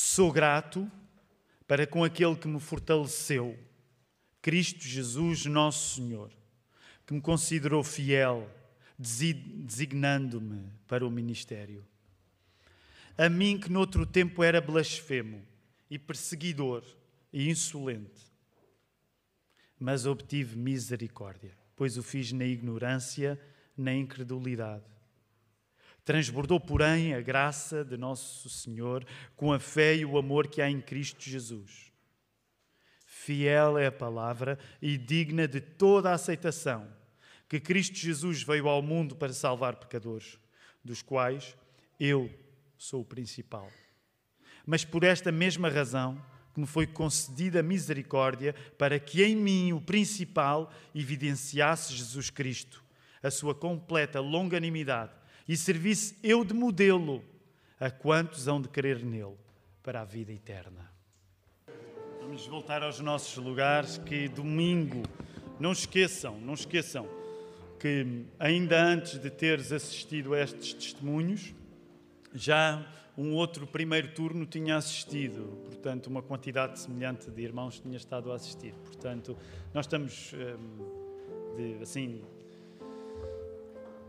Sou grato para com aquele que me fortaleceu, Cristo Jesus, nosso Senhor, que me considerou fiel, designando-me para o ministério. A mim, que noutro tempo era blasfemo e perseguidor e insolente, mas obtive misericórdia, pois o fiz na ignorância, na incredulidade. Transbordou, porém, a graça de nosso Senhor com a fé e o amor que há em Cristo Jesus. Fiel é a palavra e digna de toda a aceitação que Cristo Jesus veio ao mundo para salvar pecadores, dos quais eu sou o principal. Mas por esta mesma razão que me foi concedida misericórdia para que em mim o principal evidenciasse Jesus Cristo, a sua completa longanimidade e servisse eu de modelo a quantos hão de crer nele para a vida eterna. Vamos voltar aos nossos lugares que domingo, não esqueçam, não esqueçam que ainda antes de teres assistido a estes testemunhos, já um outro primeiro turno tinha assistido, portanto, uma quantidade semelhante de irmãos tinha estado a assistir. Portanto, nós estamos hum, de, assim,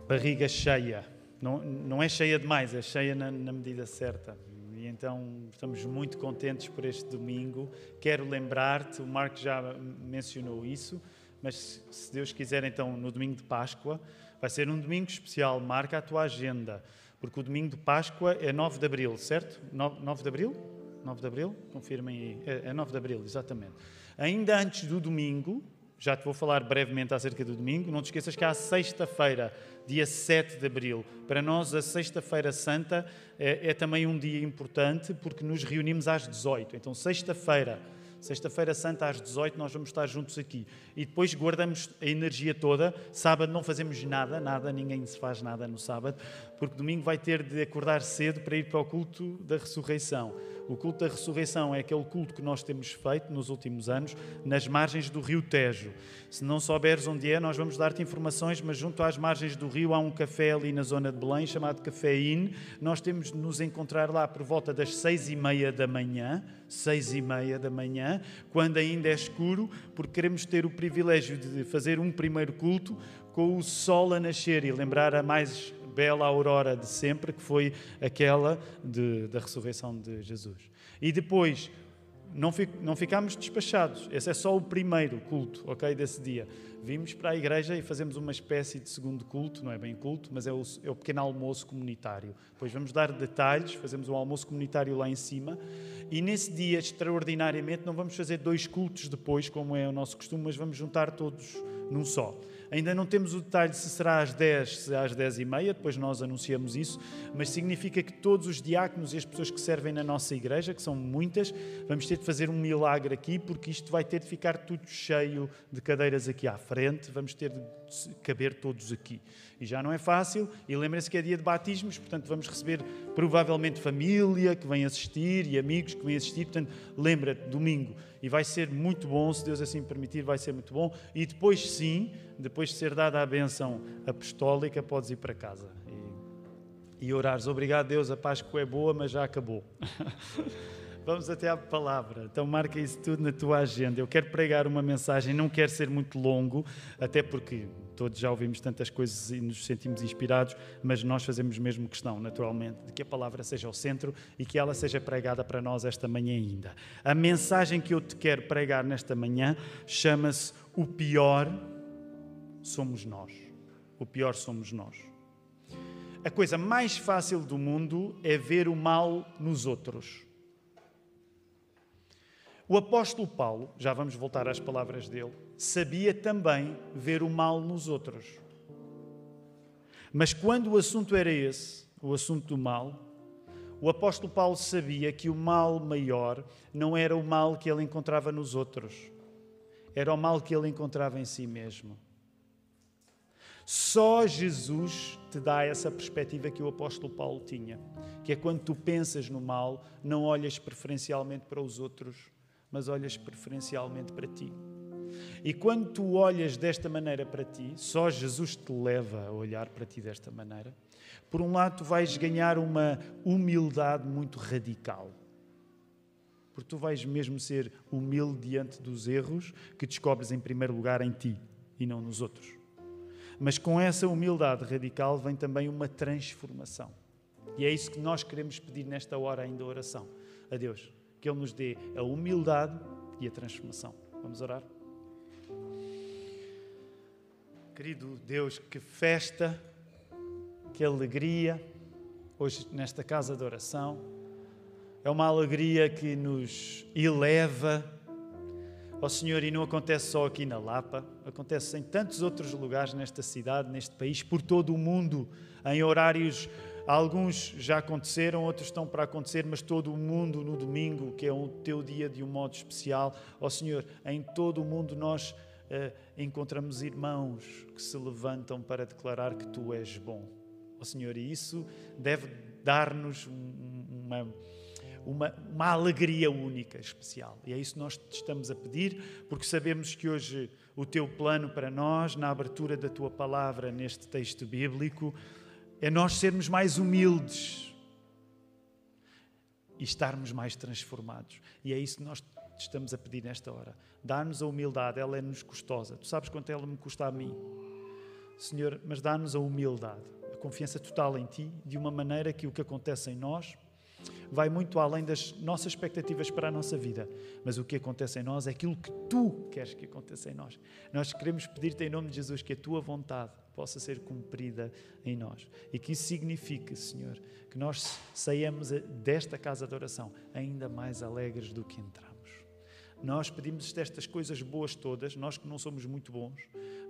barriga cheia. Não, não é cheia demais, é cheia na, na medida certa. E então estamos muito contentes por este domingo. Quero lembrar-te, o Marco já mencionou isso, mas se Deus quiser, então, no domingo de Páscoa, vai ser um domingo especial. Marca a tua agenda, porque o domingo de Páscoa é 9 de abril, certo? 9, 9 de abril? 9 de abril? Confirmem aí. É, é 9 de abril, exatamente. Ainda antes do domingo, já te vou falar brevemente acerca do domingo, não te esqueças que há sexta-feira, dia 7 de abril. Para nós, a Sexta-feira Santa é, é também um dia importante porque nos reunimos às 18. Então, sexta-feira Sexta-feira Santa às 18 nós vamos estar juntos aqui. E depois guardamos a energia toda. Sábado não fazemos nada, nada, ninguém se faz nada no sábado, porque domingo vai ter de acordar cedo para ir para o culto da ressurreição. O culto da ressurreição é aquele culto que nós temos feito nos últimos anos nas margens do rio Tejo. Se não souberes onde é, nós vamos dar-te informações, mas junto às margens do rio há um café ali na zona de Belém chamado Café. Nós temos de nos encontrar lá por volta das seis e meia da manhã, seis e meia da manhã, quando ainda é escuro, porque queremos ter o privilégio de fazer um primeiro culto com o sol a nascer e lembrar a mais bela aurora de sempre, que foi aquela de, da ressurreição de Jesus. E depois, não, não ficámos despachados, esse é só o primeiro culto, ok, desse dia. Vimos para a igreja e fazemos uma espécie de segundo culto, não é bem culto, mas é o, é o pequeno almoço comunitário. Depois vamos dar detalhes, fazemos um almoço comunitário lá em cima. E nesse dia, extraordinariamente, não vamos fazer dois cultos depois, como é o nosso costume, mas vamos juntar todos num só. Ainda não temos o detalhe se será às 10, se às 10 e meia, depois nós anunciamos isso, mas significa que todos os diáconos e as pessoas que servem na nossa igreja, que são muitas, vamos ter de fazer um milagre aqui, porque isto vai ter de ficar tudo cheio de cadeiras aqui à frente, vamos ter de caber todos aqui. E já não é fácil, e lembrem-se que é dia de batismos, portanto vamos receber provavelmente família que vem assistir e amigos que vêm assistir, portanto lembra-te, domingo, e vai ser muito bom, se Deus assim permitir, vai ser muito bom, e depois sim, depois de ser dada a benção apostólica, podes ir para casa e, e orares. Obrigado, Deus, a Páscoa é boa, mas já acabou. Vamos até à palavra. Então marca isso tudo na tua agenda. Eu quero pregar uma mensagem, não quero ser muito longo, até porque todos já ouvimos tantas coisas e nos sentimos inspirados, mas nós fazemos mesmo questão, naturalmente, de que a palavra seja o centro e que ela seja pregada para nós esta manhã ainda. A mensagem que eu te quero pregar nesta manhã chama-se O pior somos nós. O pior somos nós. A coisa mais fácil do mundo é ver o mal nos outros. O apóstolo Paulo, já vamos voltar às palavras dele, sabia também ver o mal nos outros. Mas quando o assunto era esse, o assunto do mal, o apóstolo Paulo sabia que o mal maior não era o mal que ele encontrava nos outros, era o mal que ele encontrava em si mesmo. Só Jesus te dá essa perspectiva que o apóstolo Paulo tinha, que é quando tu pensas no mal, não olhas preferencialmente para os outros, mas olhas preferencialmente para ti. E quando tu olhas desta maneira para ti, só Jesus te leva a olhar para ti desta maneira. Por um lado, tu vais ganhar uma humildade muito radical. porque tu vais mesmo ser humilde diante dos erros que descobres em primeiro lugar em ti e não nos outros. Mas com essa humildade radical vem também uma transformação. E é isso que nós queremos pedir nesta hora ainda oração a Deus, que Ele nos dê a humildade e a transformação. Vamos orar? Querido Deus, que festa, que alegria hoje nesta casa de oração. É uma alegria que nos eleva Ó oh, Senhor, e não acontece só aqui na Lapa, acontece em tantos outros lugares nesta cidade, neste país, por todo o mundo, em horários. Alguns já aconteceram, outros estão para acontecer, mas todo o mundo no domingo, que é o teu dia de um modo especial. Ó oh, Senhor, em todo o mundo nós uh, encontramos irmãos que se levantam para declarar que tu és bom. Ó oh, Senhor, e isso deve dar-nos uma uma, uma alegria única, especial. E é isso que nós te estamos a pedir, porque sabemos que hoje o teu plano para nós, na abertura da tua palavra neste texto bíblico, é nós sermos mais humildes e estarmos mais transformados. E é isso que nós te estamos a pedir nesta hora. Dá-nos a humildade, ela é-nos custosa. Tu sabes quanto ela me custa a mim. Senhor, mas dá-nos a humildade, a confiança total em Ti, de uma maneira que o que acontece em nós vai muito além das nossas expectativas para a nossa vida. Mas o que acontece em nós é aquilo que tu queres que aconteça em nós. Nós queremos pedir-te em nome de Jesus que a tua vontade possa ser cumprida em nós. E que isso signifique, Senhor, que nós saiamos desta casa de oração ainda mais alegres do que entramos. Nós pedimos estas coisas boas todas, nós que não somos muito bons,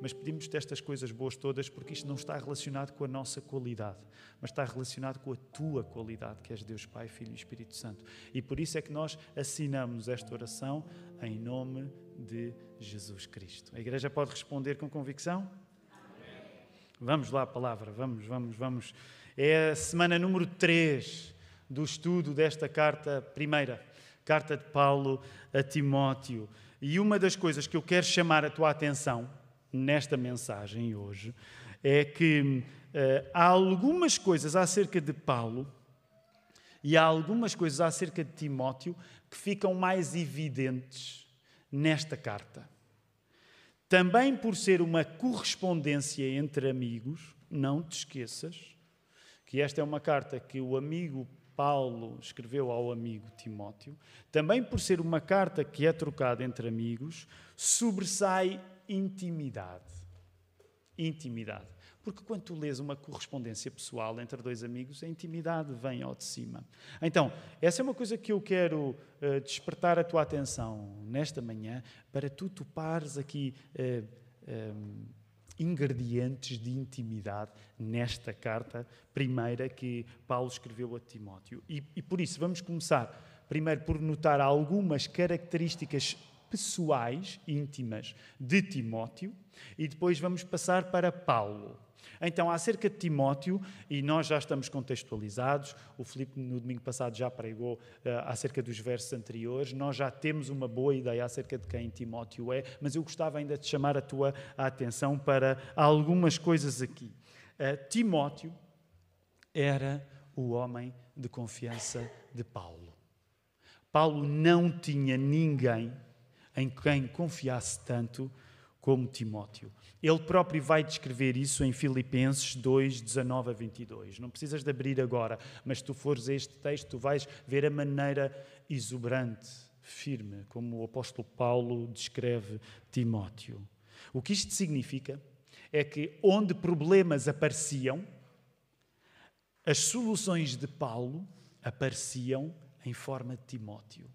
mas pedimos-te estas coisas boas todas porque isto não está relacionado com a nossa qualidade, mas está relacionado com a tua qualidade, que és Deus Pai, Filho e Espírito Santo. E por isso é que nós assinamos esta oração em nome de Jesus Cristo. A igreja pode responder com convicção? Vamos lá, palavra, vamos, vamos, vamos. É a semana número 3 do estudo desta carta primeira carta de Paulo a Timóteo. E uma das coisas que eu quero chamar a tua atenção nesta mensagem hoje é que uh, há algumas coisas acerca de Paulo e há algumas coisas acerca de Timóteo que ficam mais evidentes nesta carta. Também por ser uma correspondência entre amigos, não te esqueças que esta é uma carta que o amigo Paulo escreveu ao amigo Timóteo, também por ser uma carta que é trocada entre amigos, sobressai intimidade. Intimidade. Porque quando tu lês uma correspondência pessoal entre dois amigos, a intimidade vem ao de cima. Então, essa é uma coisa que eu quero uh, despertar a tua atenção nesta manhã, para tu topares aqui. Uh, um, ingredientes de intimidade nesta carta primeira que Paulo escreveu a Timóteo. E, e por isso vamos começar primeiro por notar algumas características pessoais, íntimas de Timóteo, e depois vamos passar para Paulo. Então, acerca de Timóteo, e nós já estamos contextualizados, o Filipe no domingo passado já pregou uh, acerca dos versos anteriores, nós já temos uma boa ideia acerca de quem Timóteo é, mas eu gostava ainda de chamar a tua atenção para algumas coisas aqui. Uh, Timóteo era o homem de confiança de Paulo. Paulo não tinha ninguém em quem confiasse tanto como Timóteo. Ele próprio vai descrever isso em Filipenses 2, 19 a 22. Não precisas de abrir agora, mas se tu fores a este texto, tu vais ver a maneira exuberante, firme, como o apóstolo Paulo descreve Timóteo. O que isto significa é que onde problemas apareciam, as soluções de Paulo apareciam em forma de Timóteo.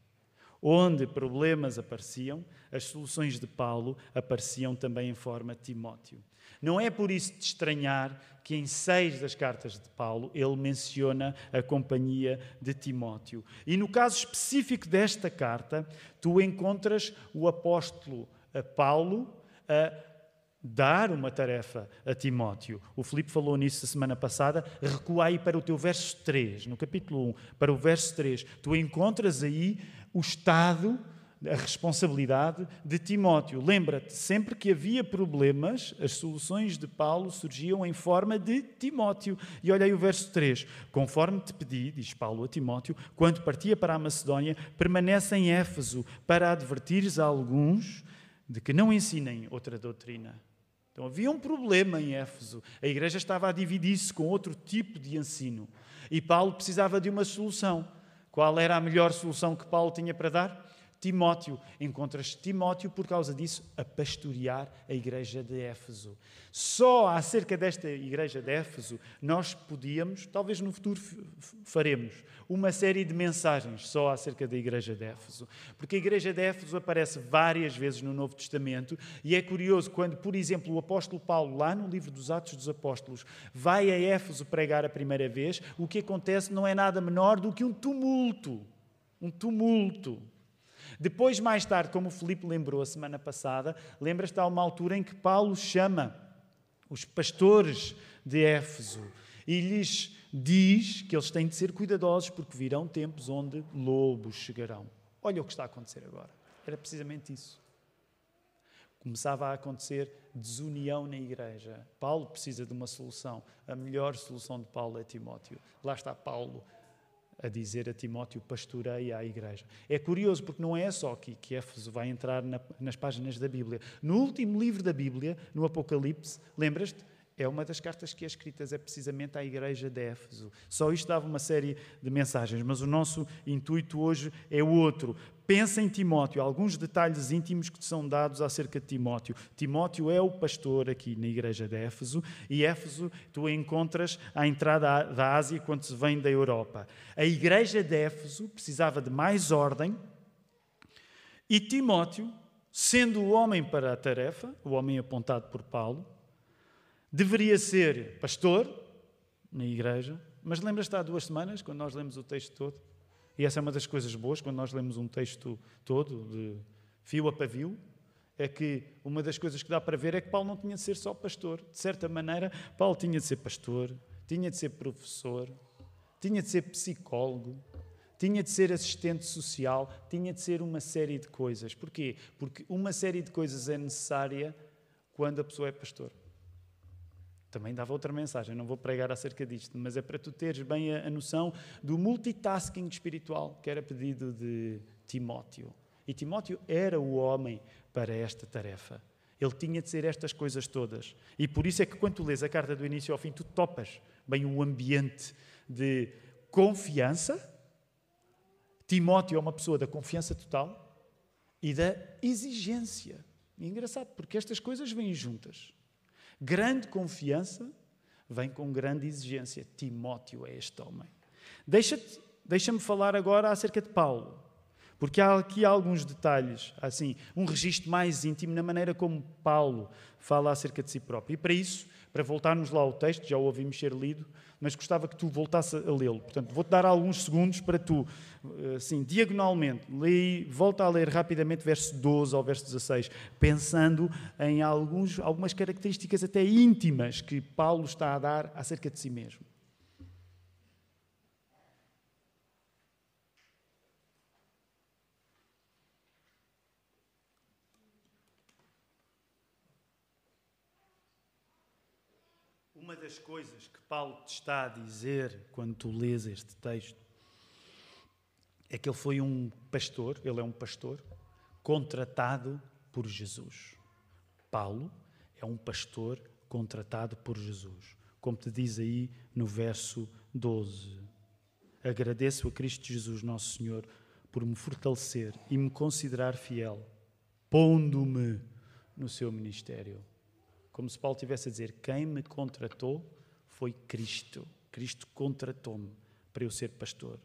Onde problemas apareciam, as soluções de Paulo apareciam também em forma de Timóteo. Não é por isso de estranhar que em seis das cartas de Paulo ele menciona a companhia de Timóteo. E no caso específico desta carta, tu encontras o apóstolo Paulo a dar uma tarefa a Timóteo. O Filipe falou nisso a semana passada. Recua aí para o teu verso 3, no capítulo 1, para o verso 3. Tu encontras aí o estado a responsabilidade de Timóteo. Lembra-te, sempre que havia problemas, as soluções de Paulo surgiam em forma de Timóteo. E olha aí o verso 3. Conforme te pedi, diz Paulo a Timóteo, quando partia para a Macedónia, permanece em Éfeso para advertires a alguns de que não ensinem outra doutrina. Então havia um problema em Éfeso. A igreja estava a dividir-se com outro tipo de ensino. E Paulo precisava de uma solução. Qual era a melhor solução que Paulo tinha para dar? Timóteo. Encontras Timóteo por causa disso a pastorear a igreja de Éfeso. Só acerca desta igreja de Éfeso nós podíamos, talvez no futuro faremos, uma série de mensagens só acerca da igreja de Éfeso. Porque a igreja de Éfeso aparece várias vezes no Novo Testamento e é curioso quando, por exemplo, o apóstolo Paulo, lá no livro dos Atos dos Apóstolos, vai a Éfeso pregar a primeira vez, o que acontece não é nada menor do que um tumulto. Um tumulto. Depois, mais tarde, como o Filipe lembrou a semana passada, lembras-te há uma altura em que Paulo chama os pastores de Éfeso e lhes diz que eles têm de ser cuidadosos porque virão tempos onde lobos chegarão. Olha o que está a acontecer agora. Era precisamente isso. Começava a acontecer desunião na igreja. Paulo precisa de uma solução. A melhor solução de Paulo é Timóteo. Lá está Paulo a dizer a Timóteo: pastoreia a igreja. É curioso porque não é só aqui que Éfeso vai entrar na, nas páginas da Bíblia. No último livro da Bíblia, no Apocalipse, lembras-te? É uma das cartas que é escritas, é precisamente à igreja de Éfeso. Só isto dava uma série de mensagens, mas o nosso intuito hoje é outro. Pensa em Timóteo, alguns detalhes íntimos que são dados acerca de Timóteo. Timóteo é o pastor aqui na igreja de Éfeso, e Éfeso tu encontras à entrada da Ásia quando se vem da Europa. A igreja de Éfeso precisava de mais ordem, e Timóteo, sendo o homem para a tarefa, o homem apontado por Paulo, deveria ser pastor na igreja, mas lembras-te há duas semanas, quando nós lemos o texto todo? E essa é uma das coisas boas, quando nós lemos um texto todo, de fio a pavio, é que uma das coisas que dá para ver é que Paulo não tinha de ser só pastor. De certa maneira, Paulo tinha de ser pastor, tinha de ser professor, tinha de ser psicólogo, tinha de ser assistente social, tinha de ser uma série de coisas. Porquê? Porque uma série de coisas é necessária quando a pessoa é pastor também dava outra mensagem, não vou pregar acerca disto, mas é para tu teres bem a, a noção do multitasking espiritual que era pedido de Timóteo. E Timóteo era o homem para esta tarefa. Ele tinha de ser estas coisas todas. E por isso é que quando tu lês a carta do início ao fim, tu topas bem o ambiente de confiança. Timóteo é uma pessoa da confiança total e da exigência. E é engraçado, porque estas coisas vêm juntas. Grande confiança vem com grande exigência. Timóteo é este homem. Deixa-me deixa falar agora acerca de Paulo, porque há aqui alguns detalhes, assim, um registro mais íntimo na maneira como Paulo fala acerca de si próprio. E para isso, para voltarmos lá ao texto, já o ouvimos ser lido, mas gostava que tu voltasse a lê-lo. Portanto, vou-te dar alguns segundos para tu, assim, diagonalmente, lê, volta a ler rapidamente verso 12 ao verso 16, pensando em alguns, algumas características até íntimas que Paulo está a dar acerca de si mesmo. Uma das coisas que Paulo te está a dizer quando tu lês este texto é que ele foi um pastor, ele é um pastor, contratado por Jesus. Paulo é um pastor contratado por Jesus, como te diz aí no verso 12. Agradeço a Cristo Jesus, nosso Senhor, por me fortalecer e me considerar fiel, pondo-me no seu ministério. Como se Paulo estivesse a dizer: quem me contratou foi Cristo. Cristo contratou-me para eu ser pastor.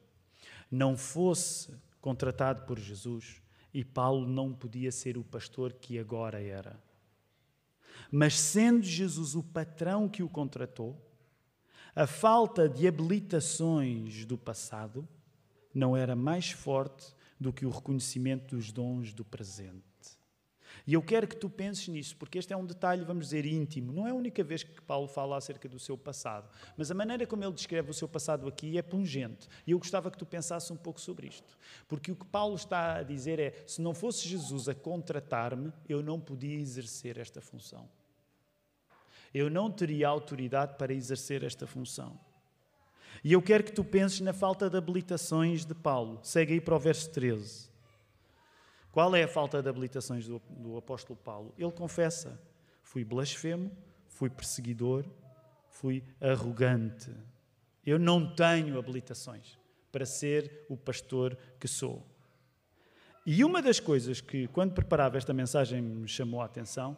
Não fosse contratado por Jesus, e Paulo não podia ser o pastor que agora era. Mas sendo Jesus o patrão que o contratou, a falta de habilitações do passado não era mais forte do que o reconhecimento dos dons do presente. E eu quero que tu penses nisso, porque este é um detalhe, vamos dizer, íntimo. Não é a única vez que Paulo fala acerca do seu passado, mas a maneira como ele descreve o seu passado aqui é pungente. E eu gostava que tu pensasse um pouco sobre isto. Porque o que Paulo está a dizer é: se não fosse Jesus a contratar-me, eu não podia exercer esta função. Eu não teria autoridade para exercer esta função. E eu quero que tu penses na falta de habilitações de Paulo. Segue aí para o verso 13. Qual é a falta de habilitações do, do apóstolo Paulo? Ele confessa: fui blasfemo, fui perseguidor, fui arrogante. Eu não tenho habilitações para ser o pastor que sou. E uma das coisas que, quando preparava esta mensagem, me chamou a atenção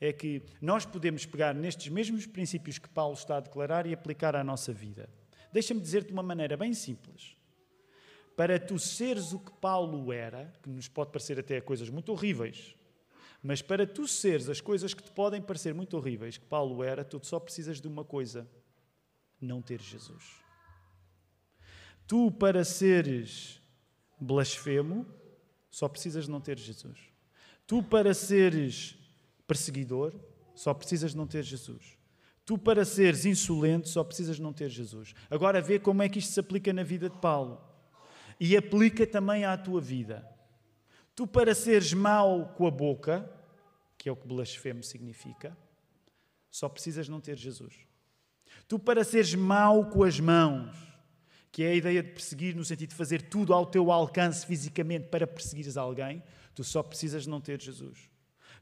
é que nós podemos pegar nestes mesmos princípios que Paulo está a declarar e aplicar à nossa vida. Deixa-me dizer-te de uma maneira bem simples para tu seres o que Paulo era, que nos pode parecer até coisas muito horríveis, mas para tu seres as coisas que te podem parecer muito horríveis, que Paulo era, tu só precisas de uma coisa: não ter Jesus. Tu, para seres blasfemo, só precisas de não ter Jesus. Tu, para seres perseguidor, só precisas de não ter Jesus. Tu, para seres insolente, só precisas de não ter Jesus. Agora, vê como é que isto se aplica na vida de Paulo e aplica também à tua vida. Tu, para seres mau com a boca, que é o que blasfemo significa, só precisas não ter Jesus. Tu, para seres mau com as mãos, que é a ideia de perseguir no sentido de fazer tudo ao teu alcance fisicamente para perseguires alguém, tu só precisas não ter Jesus.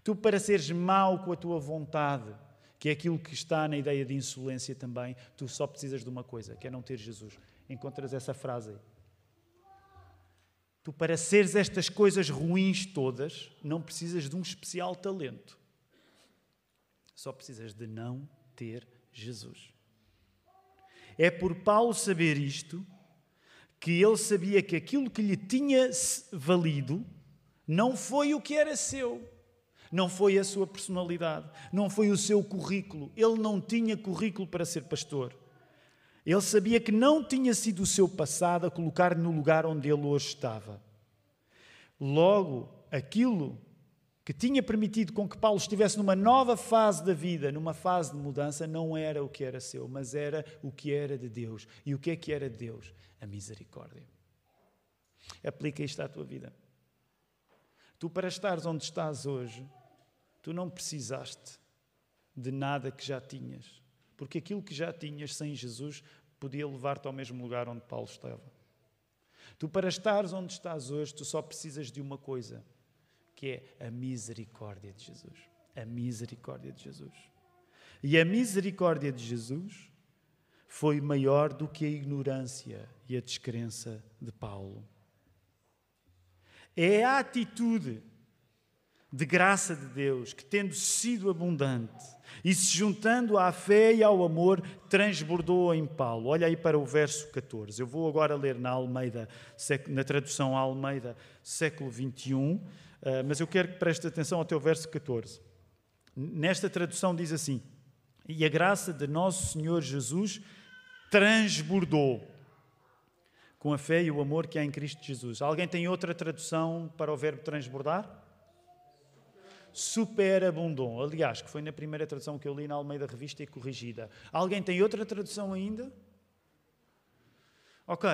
Tu, para seres mau com a tua vontade, que é aquilo que está na ideia de insolência também, tu só precisas de uma coisa, que é não ter Jesus. Encontras essa frase. Tu, para seres estas coisas ruins todas, não precisas de um especial talento. Só precisas de não ter Jesus. É por Paulo saber isto que ele sabia que aquilo que lhe tinha valido não foi o que era seu, não foi a sua personalidade, não foi o seu currículo. Ele não tinha currículo para ser pastor. Ele sabia que não tinha sido o seu passado a colocar no lugar onde ele hoje estava. Logo, aquilo que tinha permitido com que Paulo estivesse numa nova fase da vida, numa fase de mudança, não era o que era seu, mas era o que era de Deus. E o que é que era de Deus? A misericórdia. Aplica isto à tua vida. Tu, para estares onde estás hoje, tu não precisaste de nada que já tinhas. Porque aquilo que já tinhas sem Jesus podia levar-te ao mesmo lugar onde Paulo estava. Tu, para estares onde estás hoje, tu só precisas de uma coisa, que é a misericórdia de Jesus. A misericórdia de Jesus. E a misericórdia de Jesus foi maior do que a ignorância e a descrença de Paulo. É a atitude de graça de Deus que, tendo sido abundante, e se juntando à fé e ao amor, transbordou em Paulo. Olha aí para o verso 14. Eu vou agora ler na Almeida, na tradução Almeida, século 21, eh, mas eu quero que preste atenção ao teu verso 14. Nesta tradução diz assim: E a graça de nosso Senhor Jesus transbordou com a fé e o amor que há em Cristo Jesus. Alguém tem outra tradução para o verbo transbordar? Superabundou. Aliás, que foi na primeira tradução que eu li na Almeida Revista e corrigida. Alguém tem outra tradução ainda? Ok,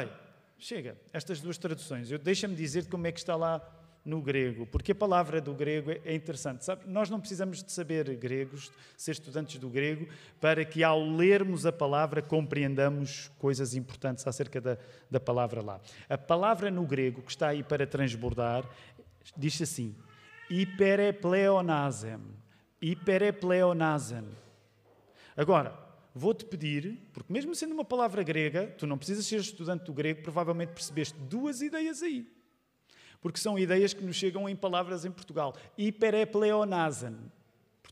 chega. Estas duas traduções. Deixa-me dizer como é que está lá no grego, porque a palavra do grego é interessante. Sabe, nós não precisamos de saber gregos, ser estudantes do grego, para que ao lermos a palavra compreendamos coisas importantes acerca da, da palavra lá. A palavra no grego que está aí para transbordar diz assim: hiperepleonasem. Hiperepleonasem. Agora, vou-te pedir, porque mesmo sendo uma palavra grega, tu não precisas ser estudante do grego, provavelmente percebeste duas ideias aí. Porque são ideias que nos chegam em palavras em Portugal. Hiperepleonasem.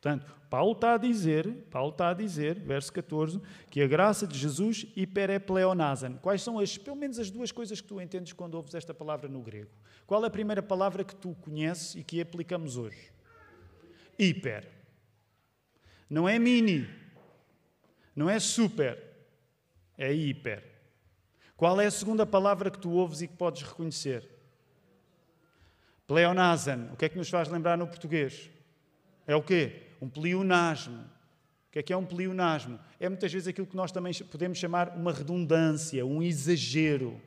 Portanto, Paulo está a dizer, Paulo está a dizer, verso 14, que a graça de Jesus hiperepleonasem. Quais são as, pelo menos as duas coisas que tu entendes quando ouves esta palavra no grego? Qual é a primeira palavra que tu conheces e que aplicamos hoje? Hiper. Não é mini. Não é super. É hiper. Qual é a segunda palavra que tu ouves e que podes reconhecer? Pleonasm, o que é que nos faz lembrar no português? É o quê? Um pleonasmo. O que é que é um pleonasmo? É muitas vezes aquilo que nós também podemos chamar uma redundância, um exagero.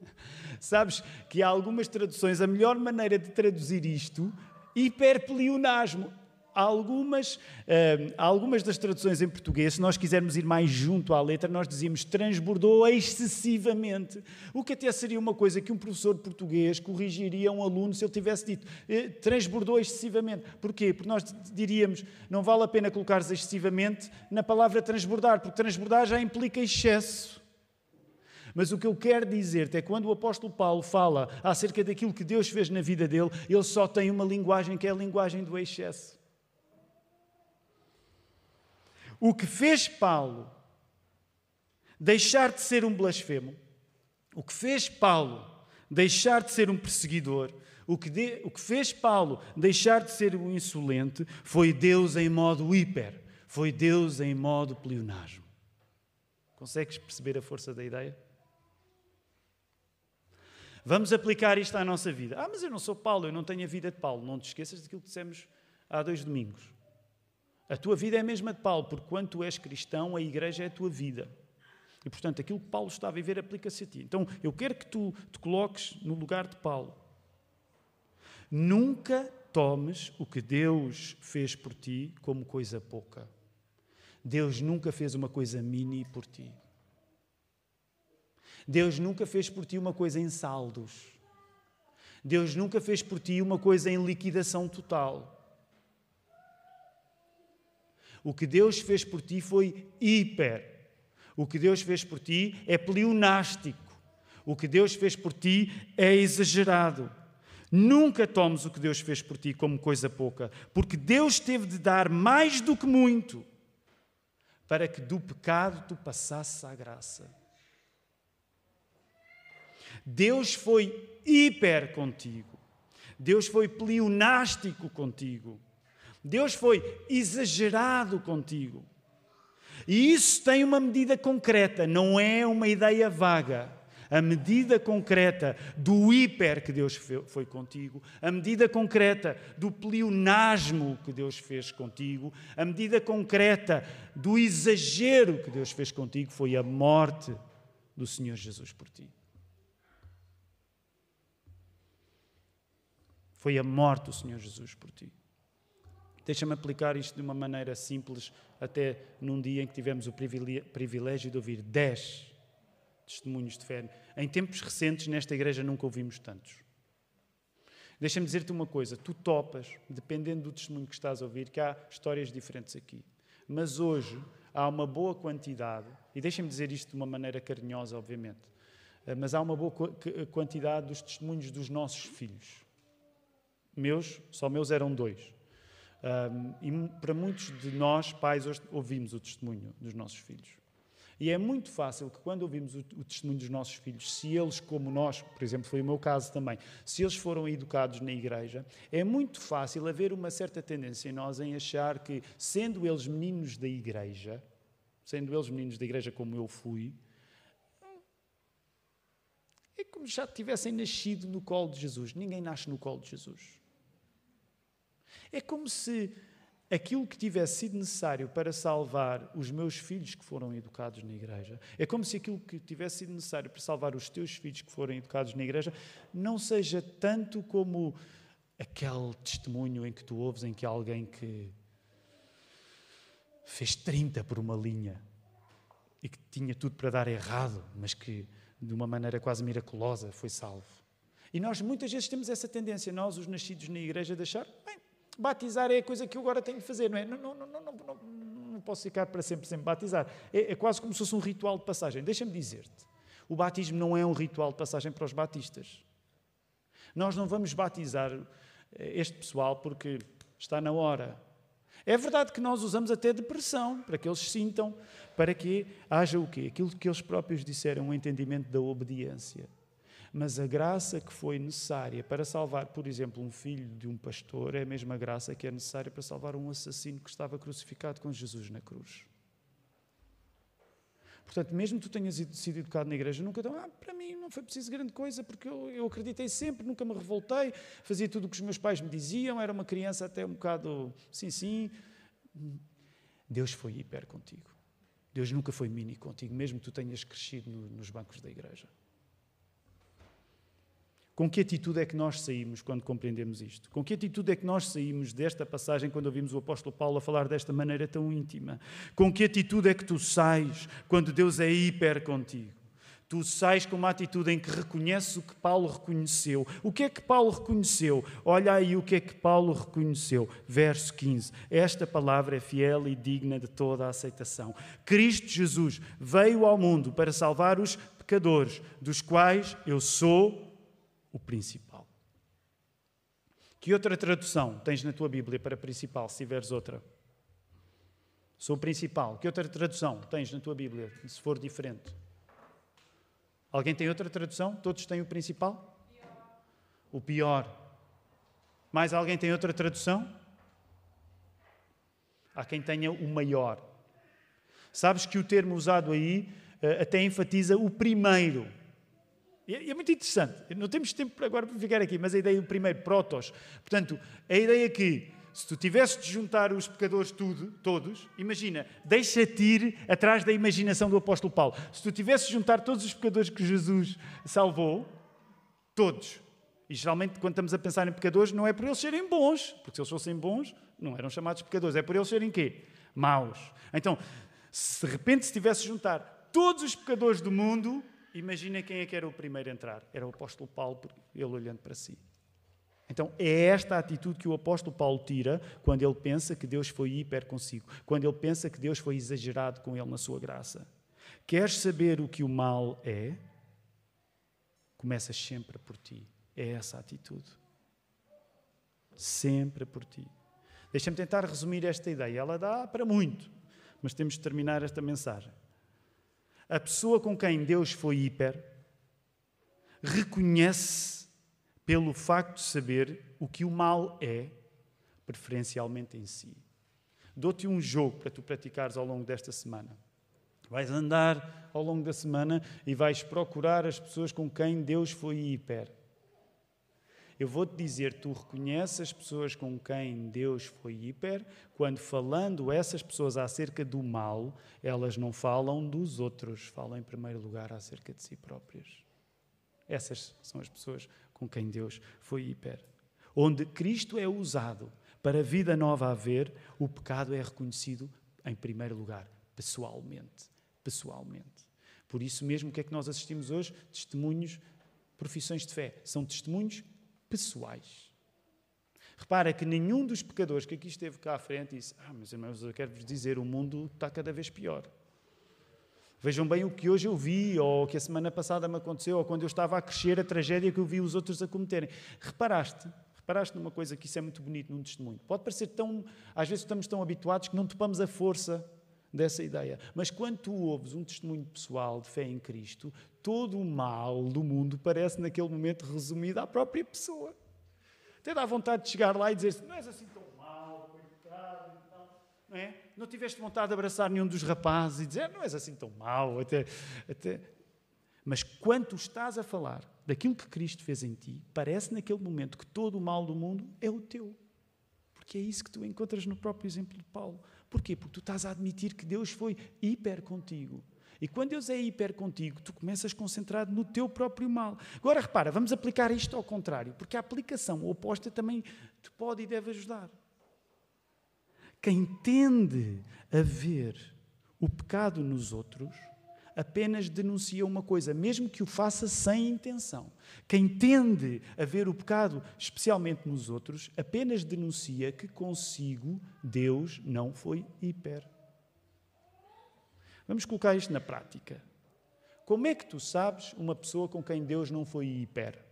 Sabes que há algumas traduções, a melhor maneira de traduzir isto, hiperpleonasmo algumas, uh, algumas das traduções em português, se nós quisermos ir mais junto à letra, nós dizíamos transbordou excessivamente. O que até seria uma coisa que um professor português corrigiria a um aluno se ele tivesse dito eh, transbordou excessivamente. Porquê? Porque nós diríamos não vale a pena colocar excessivamente na palavra transbordar, porque transbordar já implica excesso. Mas o que eu quero dizer-te é que quando o apóstolo Paulo fala acerca daquilo que Deus fez na vida dele, ele só tem uma linguagem que é a linguagem do excesso. O que fez Paulo deixar de ser um blasfemo, o que fez Paulo deixar de ser um perseguidor, o que, de, o que fez Paulo deixar de ser um insolente foi Deus em modo hiper, foi Deus em modo pleonasmo. Consegues perceber a força da ideia? Vamos aplicar isto à nossa vida. Ah, mas eu não sou Paulo, eu não tenho a vida de Paulo. Não te esqueças daquilo que dissemos há dois domingos. A tua vida é a mesma de Paulo, porque quando tu és cristão, a igreja é a tua vida. E, portanto, aquilo que Paulo está a viver aplica-se a ti. Então, eu quero que tu te coloques no lugar de Paulo. Nunca tomes o que Deus fez por ti como coisa pouca. Deus nunca fez uma coisa mini por ti. Deus nunca fez por ti uma coisa em saldos. Deus nunca fez por ti uma coisa em liquidação total. O que Deus fez por ti foi hiper. O que Deus fez por ti é pleonástico. O que Deus fez por ti é exagerado. Nunca tomes o que Deus fez por ti como coisa pouca, porque Deus teve de dar mais do que muito para que do pecado tu passasses à graça. Deus foi hiper contigo. Deus foi pleonástico contigo. Deus foi exagerado contigo. E isso tem uma medida concreta, não é uma ideia vaga. A medida concreta do hiper que Deus foi contigo, a medida concreta do pleonasmo que Deus fez contigo, a medida concreta do exagero que Deus fez contigo foi a morte do Senhor Jesus por ti. Foi a morte do Senhor Jesus por ti. Deixa-me aplicar isto de uma maneira simples, até num dia em que tivemos o privilégio de ouvir 10 testemunhos de fé. Em tempos recentes, nesta igreja, nunca ouvimos tantos. Deixa-me dizer-te uma coisa: tu topas, dependendo do testemunho que estás a ouvir, que há histórias diferentes aqui. Mas hoje há uma boa quantidade, e deixa-me dizer isto de uma maneira carinhosa, obviamente, eh, mas há uma boa quantidade dos testemunhos dos nossos filhos. Meus, só meus eram dois. Um, e para muitos de nós, pais, hoje ouvimos o testemunho dos nossos filhos. E é muito fácil que quando ouvimos o, o, testemunho dos nossos filhos, se eles, como nós, por exemplo, foi o meu caso também, se eles foram educados na igreja, é muito fácil haver uma certa tendência em nós em achar que, sendo eles meninos da igreja, sendo eles meninos da igreja como eu fui, é como já tivessem nascido no colo de Jesus. Ninguém nasce no colo de Jesus. É como se aquilo que tivesse sido necessário para salvar os meus filhos que foram educados na igreja, é como se aquilo que tivesse sido necessário para salvar os teus filhos que foram educados na igreja não seja tanto como aquele testemunho em que tu ouves em que alguém que fez 30 por uma linha e que tinha tudo para dar errado, mas que de uma maneira quase miraculosa foi salvo. E nós muitas vezes temos essa tendência, nós, os nascidos na igreja, de achar, bem, Batizar é a coisa que eu agora tenho de fazer, não é? Não, não, não, não, não, não posso ficar para sempre sem batizar. É, é quase como se fosse um ritual de passagem. Deixa-me dizer-te: o batismo não é um ritual de passagem para os batistas. Nós não vamos batizar eh, este pessoal porque está na hora. É verdade que nós usamos até depressão para que eles sintam, para que haja o quê? Aquilo que eles próprios disseram, o um entendimento da obediência. Mas a graça que foi necessária para salvar, por exemplo, um filho de um pastor é a mesma graça que é necessária para salvar um assassino que estava crucificado com Jesus na cruz. Portanto, mesmo que tu tenhas sido educado na igreja, nunca então, ah, para mim não foi preciso grande coisa, porque eu, eu acreditei sempre, nunca me revoltei, fazia tudo o que os meus pais me diziam, era uma criança até um bocado, sim, sim. Deus foi hiper contigo. Deus nunca foi mini contigo, mesmo que tu tenhas crescido no, nos bancos da igreja. Com que atitude é que nós saímos quando compreendemos isto? Com que atitude é que nós saímos desta passagem quando ouvimos o apóstolo Paulo a falar desta maneira tão íntima? Com que atitude é que tu sais quando Deus é hiper contigo? Tu sais com uma atitude em que reconheces o que Paulo reconheceu. O que é que Paulo reconheceu? Olha aí o que é que Paulo reconheceu. Verso 15. Esta palavra é fiel e digna de toda a aceitação. Cristo Jesus veio ao mundo para salvar os pecadores, dos quais eu sou o principal. Que outra tradução tens na tua Bíblia para principal, se tiveres outra? Sou o principal. Que outra tradução tens na tua Bíblia, se for diferente? Alguém tem outra tradução? Todos têm o principal? O pior. Mais alguém tem outra tradução? Há quem tenha o maior. Sabes que o termo usado aí eh, até enfatiza o primeiro. E é muito interessante. Não temos tempo agora para ficar aqui, mas a ideia do primeiro, protos. Portanto, a ideia é que se tu tivesses de juntar os pecadores tudo, todos, imagina, deixa-te ir atrás da imaginação do apóstolo Paulo. Se tu tivesses de juntar todos os pecadores que Jesus salvou, todos. E geralmente, quando estamos a pensar em pecadores, não é por eles serem bons, porque se eles fossem bons, não eram chamados pecadores, é por eles serem quê? Maus. Então, se de repente se tivesse de juntar todos os pecadores do mundo, Imagina quem é que era o primeiro a entrar. Era o apóstolo Paulo, ele olhando para si. Então é esta atitude que o apóstolo Paulo tira quando ele pensa que Deus foi hiper consigo, quando ele pensa que Deus foi exagerado com ele na sua graça. Queres saber o que o mal é? Começas sempre por ti. É essa atitude. Sempre por ti. Deixa-me tentar resumir esta ideia. Ela dá para muito, mas temos de terminar esta mensagem. A pessoa com quem Deus foi hiper reconhece pelo facto de saber o que o mal é, preferencialmente em si. Dou-te um jogo para tu praticares ao longo desta semana. Vais andar ao longo da semana e vais procurar as pessoas com quem Deus foi hiper. Eu vou-te dizer, tu reconheces as pessoas com quem Deus foi hiper, quando falando essas pessoas acerca do mal, elas não falam dos outros, falam em primeiro lugar acerca de si próprias. Essas são as pessoas com quem Deus foi hiper. Onde Cristo é usado para a vida nova a haver, o pecado é reconhecido em primeiro lugar, pessoalmente. Pessoalmente. Por isso mesmo, o que é que nós assistimos hoje? Testemunhos, profissões de fé. São testemunhos pessoais. Repara que nenhum dos pecadores que aqui esteve cá à frente disse: Ah, meus irmãos, eu quero vos dizer, o mundo está cada vez pior. Vejam bem o que hoje eu vi, ou o que a semana passada me aconteceu, ou quando eu estava a crescer, a tragédia que eu vi os outros a cometerem. Reparaste? Reparaste numa coisa que isso é muito bonito num testemunho. Pode parecer tão. Às vezes estamos tão habituados que não topamos a força dessa ideia. Mas quando tu ouves um testemunho pessoal de fé em Cristo, todo o mal do mundo parece naquele momento resumido à própria pessoa. Até dá vontade de chegar lá e dizer não és assim tão mal, coitado, então, não é? Não tiveste vontade de abraçar nenhum dos rapazes e dizer não és assim tão mal, até, até... Mas quando tu estás a falar daquilo que Cristo fez em ti, parece naquele momento que todo o mal do mundo é o teu. Porque é isso que tu encontras no próprio exemplo de Paulo. Porquê? Porque tu estás a admitir que Deus foi hiper contigo. E quando Deus é hiper contigo, tu começas concentrado no teu próprio mal. Agora repara, vamos aplicar isto ao contrário, porque a aplicação oposta também te pode e deve ajudar. Quem tende a ver o pecado nos outros, apenas denuncia uma coisa, mesmo que o faça sem intenção. Quem tende a ver o pecado, especialmente nos outros, apenas denuncia que consigo Deus não foi hiper. Vamos colocar isto na prática. Como é que tu sabes uma pessoa com quem Deus não foi hiper?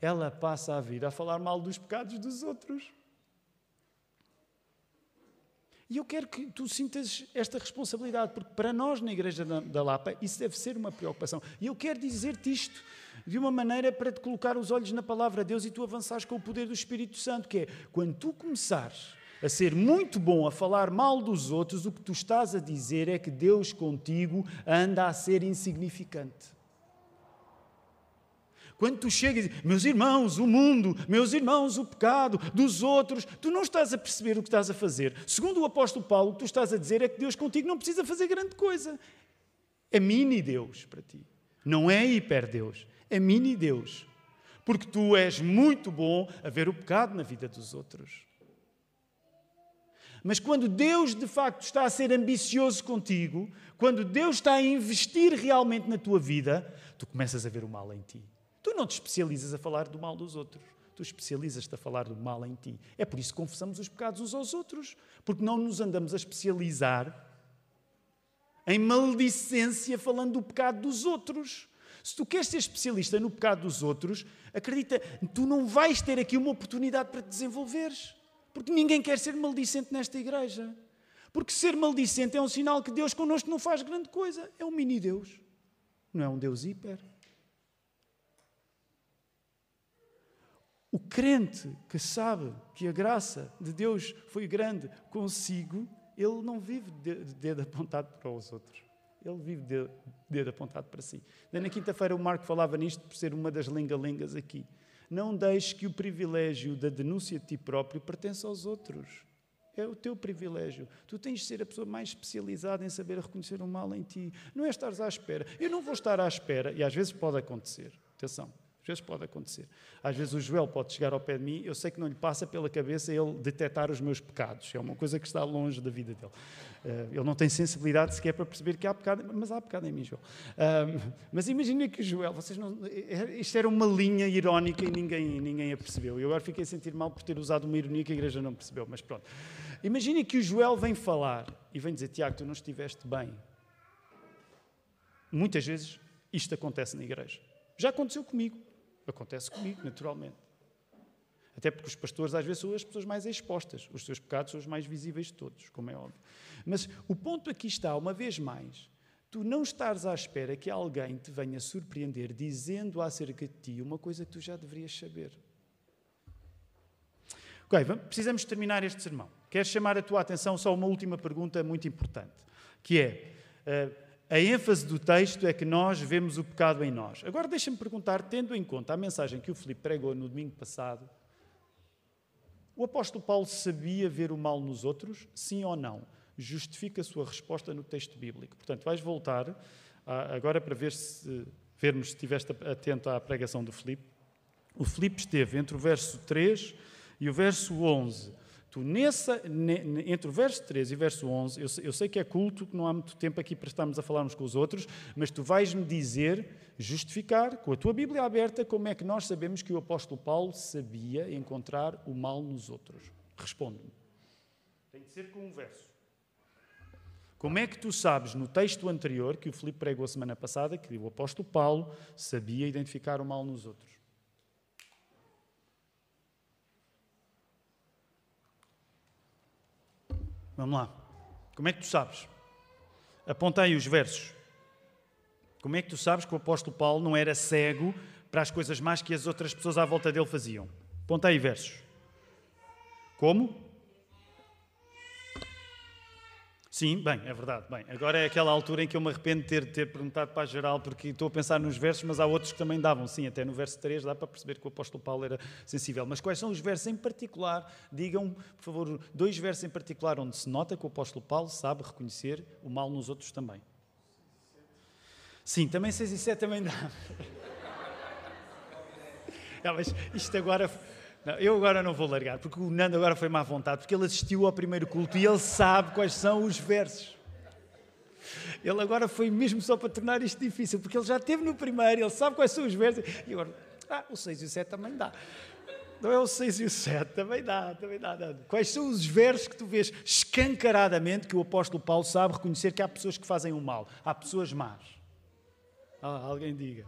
Ela passa a vida a falar mal dos pecados dos outros. E eu quero que tu sintas esta responsabilidade, porque para nós na Igreja da Lapa isso deve ser uma preocupação. E eu quero dizer-te isto de uma maneira para te colocar os olhos na palavra de Deus e tu avançares com o poder do Espírito Santo, que é quando tu começares a ser muito bom a falar mal dos outros, o que tu estás a dizer é que Deus contigo anda a ser insignificante. Quando tu chegas e dizes, meus irmãos, o mundo, meus irmãos, o pecado dos outros, tu não estás a perceber o que estás a fazer. Segundo o apóstolo Paulo, o que tu estás a dizer é que Deus contigo não precisa fazer grande coisa. É mini Deus para ti. Não é hiper Deus, é mini Deus. Porque tu és muito bom a ver o pecado na vida dos outros. Mas quando Deus de facto está a ser ambicioso contigo, quando Deus está a investir realmente na tua vida, tu começas a ver o mal em ti. Tu não te especializas a falar do mal dos outros. Tu especializas-te a falar do mal em ti. É por isso que confessamos os pecados uns aos outros. Porque não nos andamos a especializar em maledicência falando do pecado dos outros. Se tu queres ser especialista no pecado dos outros, acredita, tu não vais ter aqui uma oportunidade para te desenvolveres. Porque ninguém quer ser maledicente nesta igreja. Porque ser maledicente é um sinal que Deus connosco não faz grande coisa. É um mini Deus. Não é um Deus hiper. O crente que sabe que a graça de Deus foi grande consigo, ele não vive de dedo apontado para os outros. Ele vive de dedo apontado para si. Na quinta-feira o Marco falava nisto por ser uma das lingalingas aqui. Não deixes que o privilégio da denúncia de ti próprio pertença aos outros. É o teu privilégio. Tu tens de ser a pessoa mais especializada em saber reconhecer o mal em ti. Não é estares à espera. Eu não vou estar à espera, e às vezes pode acontecer. Atenção. Às vezes pode acontecer. Às vezes o Joel pode chegar ao pé de mim, eu sei que não lhe passa pela cabeça ele detectar os meus pecados. É uma coisa que está longe da vida dele. Uh, ele não tem sensibilidade sequer para perceber que há pecado, mas há pecado em mim, Joel. Uh, mas imagina que o Joel, vocês não, eh, isto era uma linha irónica e ninguém, ninguém a percebeu. Eu agora fiquei a sentir mal por ter usado uma ironia que a igreja não percebeu, mas pronto. Imagina que o Joel vem falar e vem dizer: Tiago, tu não estiveste bem. Muitas vezes isto acontece na igreja. Já aconteceu comigo. Acontece comigo, naturalmente. Até porque os pastores às vezes são as pessoas mais expostas. Os seus pecados são os mais visíveis de todos, como é óbvio. Mas o ponto aqui está, uma vez mais, tu não estares à espera que alguém te venha surpreender dizendo acerca de ti uma coisa que tu já deverias saber. Ok, precisamos terminar este sermão. Quero chamar a tua atenção só uma última pergunta muito importante, que é... A ênfase do texto é que nós vemos o pecado em nós. Agora deixa-me perguntar, tendo em conta a mensagem que o Filipe pregou no domingo passado, o apóstolo Paulo sabia ver o mal nos outros, sim ou não? Justifica a sua resposta no texto bíblico. Portanto, vais voltar agora para ver se vermos se estiveste atento à pregação do Filipe. O Filipe esteve entre o verso 3 e o verso 11 Tu, nessa, entre o verso 13 e o verso 11, eu, eu sei que é culto, que não há muito tempo aqui para estarmos a falarmos com os outros, mas tu vais-me dizer, justificar, com a tua Bíblia aberta, como é que nós sabemos que o apóstolo Paulo sabia encontrar o mal nos outros. Responde-me. Tem de ser com um verso. Como é que tu sabes, no texto anterior, que o Filipe pregou a semana passada, que o apóstolo Paulo sabia identificar o mal nos outros? Vamos lá. Como é que tu sabes? Aponta aí os versos. Como é que tu sabes que o apóstolo Paulo não era cego para as coisas más que as outras pessoas à volta dele faziam? Aponta aí versos. Como? Sim, bem, é verdade. Bem, agora é aquela altura em que eu me arrependo de ter, ter perguntado para a geral, porque estou a pensar nos versos, mas há outros que também davam. Sim, até no verso 3 dá para perceber que o apóstolo Paulo era sensível. Mas quais são os versos em particular? Digam, por favor, dois versos em particular onde se nota que o apóstolo Paulo sabe reconhecer o mal nos outros também. Sim, também 6 e 7 também dá. Não, mas isto agora não, eu agora não vou largar, porque o Nando agora foi má vontade, porque ele assistiu ao primeiro culto e ele sabe quais são os versos. Ele agora foi mesmo só para tornar isto difícil, porque ele já esteve no primeiro, ele sabe quais são os versos. E agora, ah, o 6 e o 7 também dá. Não é o 6 e o 7, também dá, também dá. Quais são os versos que tu vês escancaradamente que o apóstolo Paulo sabe reconhecer que há pessoas que fazem o mal, há pessoas más? Ah, alguém diga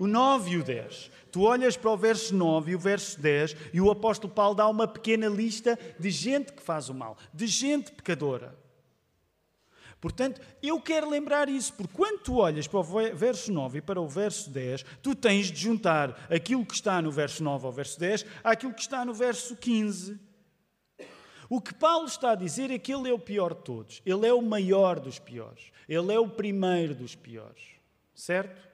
o 9 e o 10. Tu olhas para o verso 9 e o verso 10 e o apóstolo Paulo dá uma pequena lista de gente que faz o mal, de gente pecadora. Portanto, eu quero lembrar isso, porque quando tu olhas para o verso 9 e para o verso 10, tu tens de juntar aquilo que está no verso 9 ao verso 10 àquilo que está no verso 15. O que Paulo está a dizer é que ele é o pior de todos. Ele é o maior dos piores. Ele é o primeiro dos piores. Certo?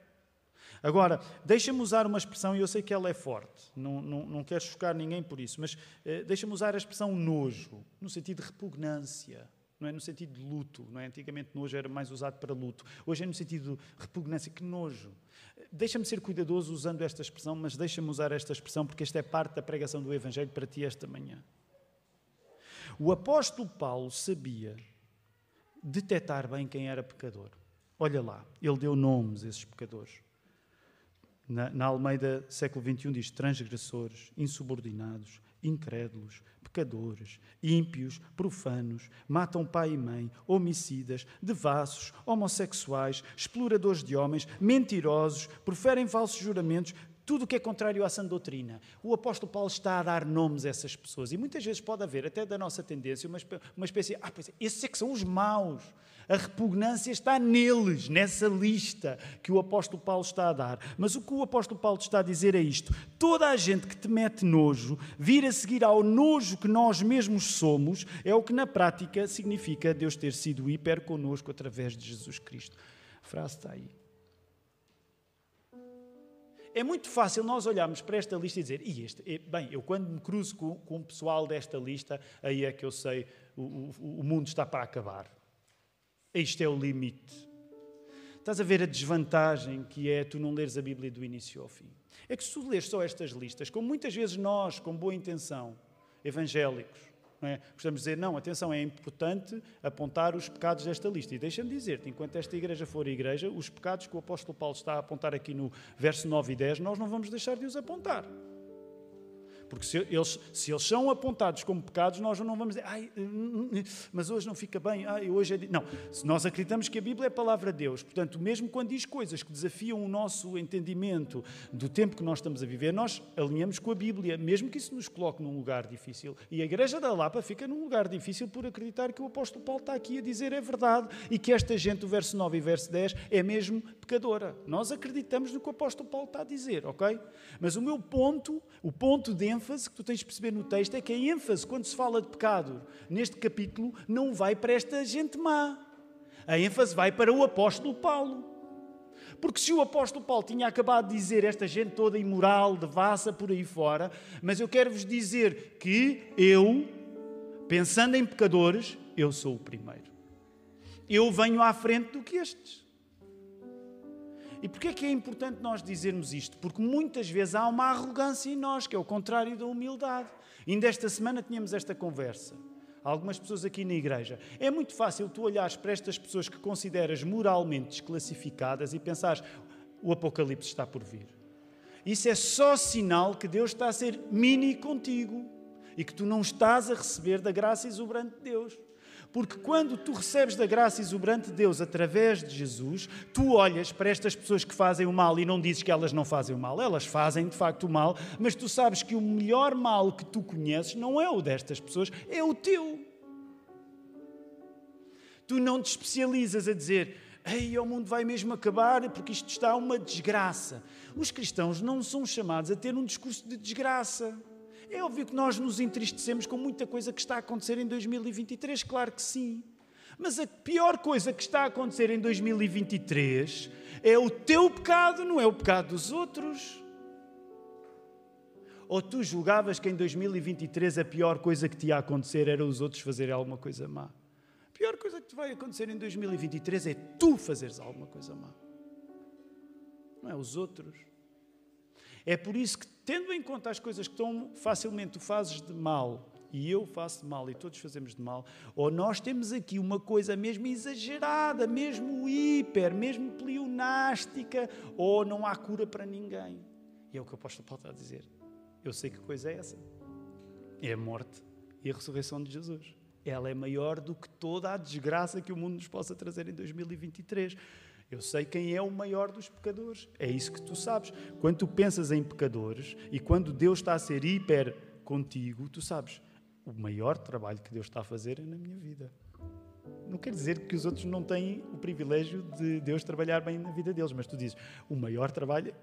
Agora, deixa-me usar uma expressão, e eu sei que ela é forte, não, não, não quero chocar ninguém por isso, mas eh, deixa-me usar a expressão nojo, no sentido de repugnância, não é no sentido de luto, não é? Antigamente nojo era mais usado para luto, hoje é no sentido de repugnância, que nojo. Deixa-me ser cuidadoso usando esta expressão, mas deixa-me usar esta expressão porque esta é parte da pregação do Evangelho para ti esta manhã. O apóstolo Paulo sabia detectar bem quem era pecador. Olha lá, ele deu nomes a esses pecadores. Na, na Almeida, século XXI, diz transgressores, insubordinados, incrédulos, pecadores, ímpios, profanos, matam pai e mãe, homicidas, devassos, homossexuais, exploradores de homens, mentirosos, proferem falsos juramentos, tudo o que é contrário à sã doutrina. O apóstolo Paulo está a dar nomes a essas pessoas. E muitas vezes pode haver, até da nossa tendência, uma, espécie de, ah, pois esses é que são os maus. A repugnância está neles, nessa lista que o apóstolo Paulo está a dar. Mas o que o apóstolo Paulo está a dizer é isto: toda a gente que te mete nojo, vir a seguir ao nojo que nós mesmos somos, é o que na prática significa Deus ter sido hiper conosco através de Jesus Cristo. A frase está aí. É muito fácil nós olharmos para esta lista e dizer, e este, bem, eu quando me cruzo com, com o pessoal desta lista, aí é que eu sei, o, o, o mundo está para acabar. Este é o limite. Estás a ver a desvantagem que é tu não leres a Bíblia do início ao fim. É que se tu lês só estas listas, como muitas vezes nós, com boa intenção, evangélicos, é? Gostamos de dizer, não, atenção, é importante apontar os pecados desta lista. E deixa-me dizer-te, enquanto esta igreja for igreja, os pecados que o apóstolo Paulo está a apontar aqui no verso 9 e 10, nós não vamos deixar de os apontar. Porque se eles, se eles são apontados como pecados, nós não vamos dizer, ai, mas hoje não fica bem, ai, hoje é. Não, nós acreditamos que a Bíblia é a palavra de Deus, portanto, mesmo quando diz coisas que desafiam o nosso entendimento do tempo que nós estamos a viver, nós alinhamos com a Bíblia, mesmo que isso nos coloque num lugar difícil. E a Igreja da Lapa fica num lugar difícil por acreditar que o apóstolo Paulo está aqui a dizer é verdade e que esta gente, o verso 9 e verso 10, é mesmo pecadora. Nós acreditamos no que o apóstolo Paulo está a dizer, ok? Mas o meu ponto, o ponto de ênfase que tu tens de perceber no texto é que a ênfase, quando se fala de pecado, neste capítulo, não vai para esta gente má. A ênfase vai para o apóstolo Paulo. Porque se o apóstolo Paulo tinha acabado de dizer esta gente toda imoral, devassa por aí fora, mas eu quero vos dizer que eu, pensando em pecadores, eu sou o primeiro. Eu venho à frente do que estes. E porquê é que é importante nós dizermos isto? Porque muitas vezes há uma arrogância em nós, que é o contrário da humildade. Ainda esta semana tínhamos esta conversa. algumas pessoas aqui na igreja. É muito fácil tu olhares para estas pessoas que consideras moralmente desclassificadas e pensares o apocalipse está por vir. Isso é só sinal que Deus está a ser mini contigo e que tu não estás a receber da graça exuberante de Deus. Porque quando tu recebes da graça exuberante de Deus através de Jesus, tu olhas para estas pessoas que fazem o mal e não dizes que elas não fazem o mal. Elas fazem de facto o mal, mas tu sabes que o melhor mal que tu conheces não é o destas pessoas, é o teu. Tu não te especializas a dizer, Ei, o mundo vai mesmo acabar porque isto está uma desgraça. Os cristãos não são chamados a ter um discurso de desgraça. É óbvio que nós nos entristecemos com muita coisa que está a acontecer em 2023, claro que sim. Mas a pior coisa que está a acontecer em 2023 é o teu pecado, não é o pecado dos outros. Ou tu julgavas que em 2023 a pior coisa que te ia acontecer era os outros fazerem alguma coisa má? A pior coisa que te vai acontecer em 2023 é tu fazeres alguma coisa má. Não é os outros. É por isso que, tendo em conta as coisas que tão facilmente tu fazes de mal e eu faço de mal e todos fazemos de mal, ou nós temos aqui uma coisa mesmo exagerada, mesmo hiper, mesmo pleonástica, ou não há cura para ninguém. E é o que o apóstolo Paulo está a dizer. Eu sei que coisa é essa. É a morte e a ressurreição de Jesus. Ela é maior do que toda a desgraça que o mundo nos possa trazer em 2023. Eu sei quem é o maior dos pecadores. É isso que tu sabes. Quando tu pensas em pecadores e quando Deus está a ser hiper contigo, tu sabes, o maior trabalho que Deus está a fazer é na minha vida. Não quer dizer que os outros não têm o privilégio de Deus trabalhar bem na vida deles, mas tu dizes, o maior trabalho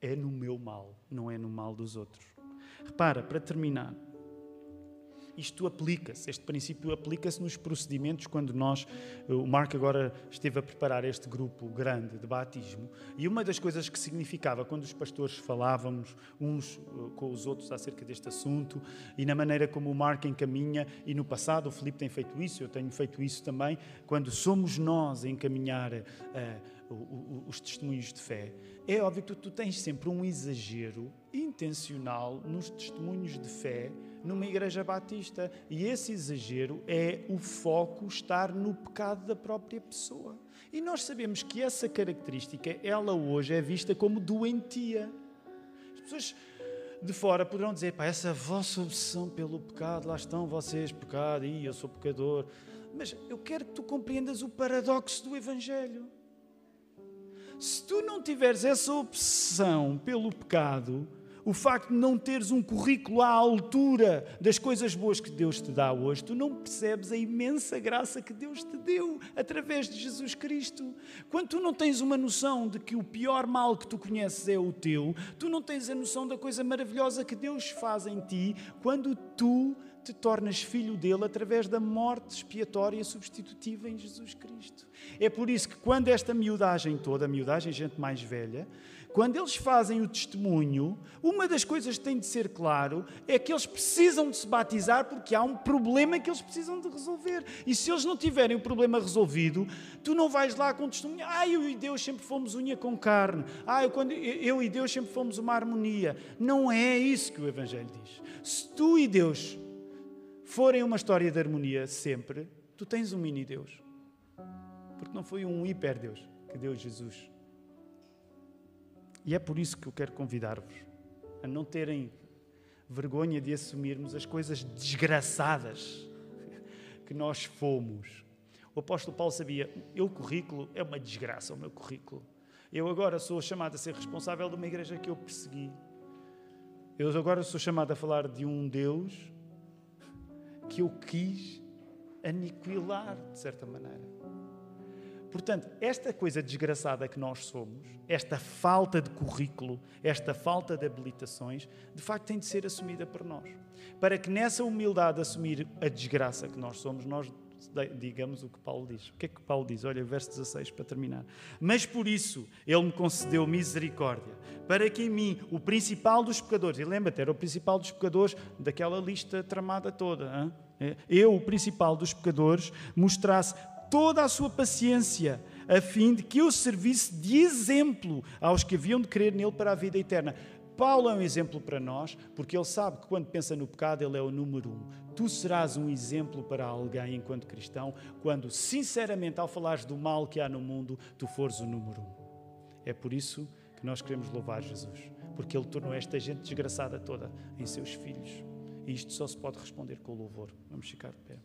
é no meu mal, não é no mal dos outros. Repara, para terminar, isto aplica-se, este princípio aplica-se nos procedimentos quando nós, o Marco agora esteve a preparar este grupo grande de batismo, e uma das coisas que significava quando os pastores falávamos uns eh, com os outros acerca deste assunto e na maneira como o Marco encaminha, e no passado o Filipe tem feito isso, eu tenho feito isso também, quando somos nós a encaminhar uh, os testemunhos de fé, é óbvio que tu, tu tens sempre um exagero intencional nos testemunhos de fé numa igreja batista. E esse exagero é o foco estar no pecado da própria pessoa. E nós sabemos que essa característica, ela hoje é vista como doentia. As pessoas de fora poderão dizer, pá, essa vossa obsessão pelo pecado, lá estão vocês, pecado, e eu sou pecador. Mas eu quero que tu compreendas o paradoxo do Evangelho. Se tu não tiveres essa obsessão pelo pecado, o facto de não teres um currículo à altura das coisas boas que Deus te dá hoje, tu não percebes a imensa graça que Deus te deu através de Jesus Cristo. Quando tu não tens uma noção de que o pior mal que tu conheces é o teu, tu não tens a noção da coisa maravilhosa que Deus faz em ti quando tu te tornas filho dele através da morte expiatória substitutiva em Jesus Cristo. É por isso que quando esta miudagem toda, a miudagem gente mais velha, quando eles fazem o testemunho, uma das coisas que tem de ser claro é que eles precisam de se batizar porque há um problema que eles precisam de resolver. E se eles não tiverem o problema resolvido, tu não vais lá com testemunho. Ah, eu e Deus sempre fomos unha com carne. Ah, eu, quando, eu e Deus sempre fomos uma harmonia. Não é isso que o Evangelho diz. Se tu e Deus forem uma história de harmonia sempre, tu tens um mini-Deus. Porque não foi um hiper-Deus que deu Jesus e é por isso que eu quero convidar-vos a não terem vergonha de assumirmos as coisas desgraçadas que nós fomos. O apóstolo Paulo sabia, o currículo é uma desgraça, o meu currículo. Eu agora sou chamado a ser responsável de uma igreja que eu persegui. Eu agora sou chamado a falar de um Deus que eu quis aniquilar, de certa maneira. Portanto, esta coisa desgraçada que nós somos, esta falta de currículo, esta falta de habilitações, de facto tem de ser assumida por nós. Para que nessa humildade de assumir a desgraça que nós somos, nós digamos o que Paulo diz. O que é que Paulo diz? Olha, verso 16 para terminar. Mas por isso ele me concedeu misericórdia, para que em mim, o principal dos pecadores, e lembra-te, era o principal dos pecadores daquela lista tramada toda, hein? eu, o principal dos pecadores, mostrasse toda a sua paciência, a fim de que eu servisse de exemplo aos que haviam de crer nele para a vida eterna. Paulo é um exemplo para nós, porque ele sabe que quando pensa no pecado, ele é o número um. Tu serás um exemplo para alguém enquanto cristão, quando, sinceramente, ao falares do mal que há no mundo, tu fores o número um. É por isso que nós queremos louvar Jesus, porque ele tornou esta gente desgraçada toda em seus filhos. E isto só se pode responder com louvor. Vamos ficar de pé.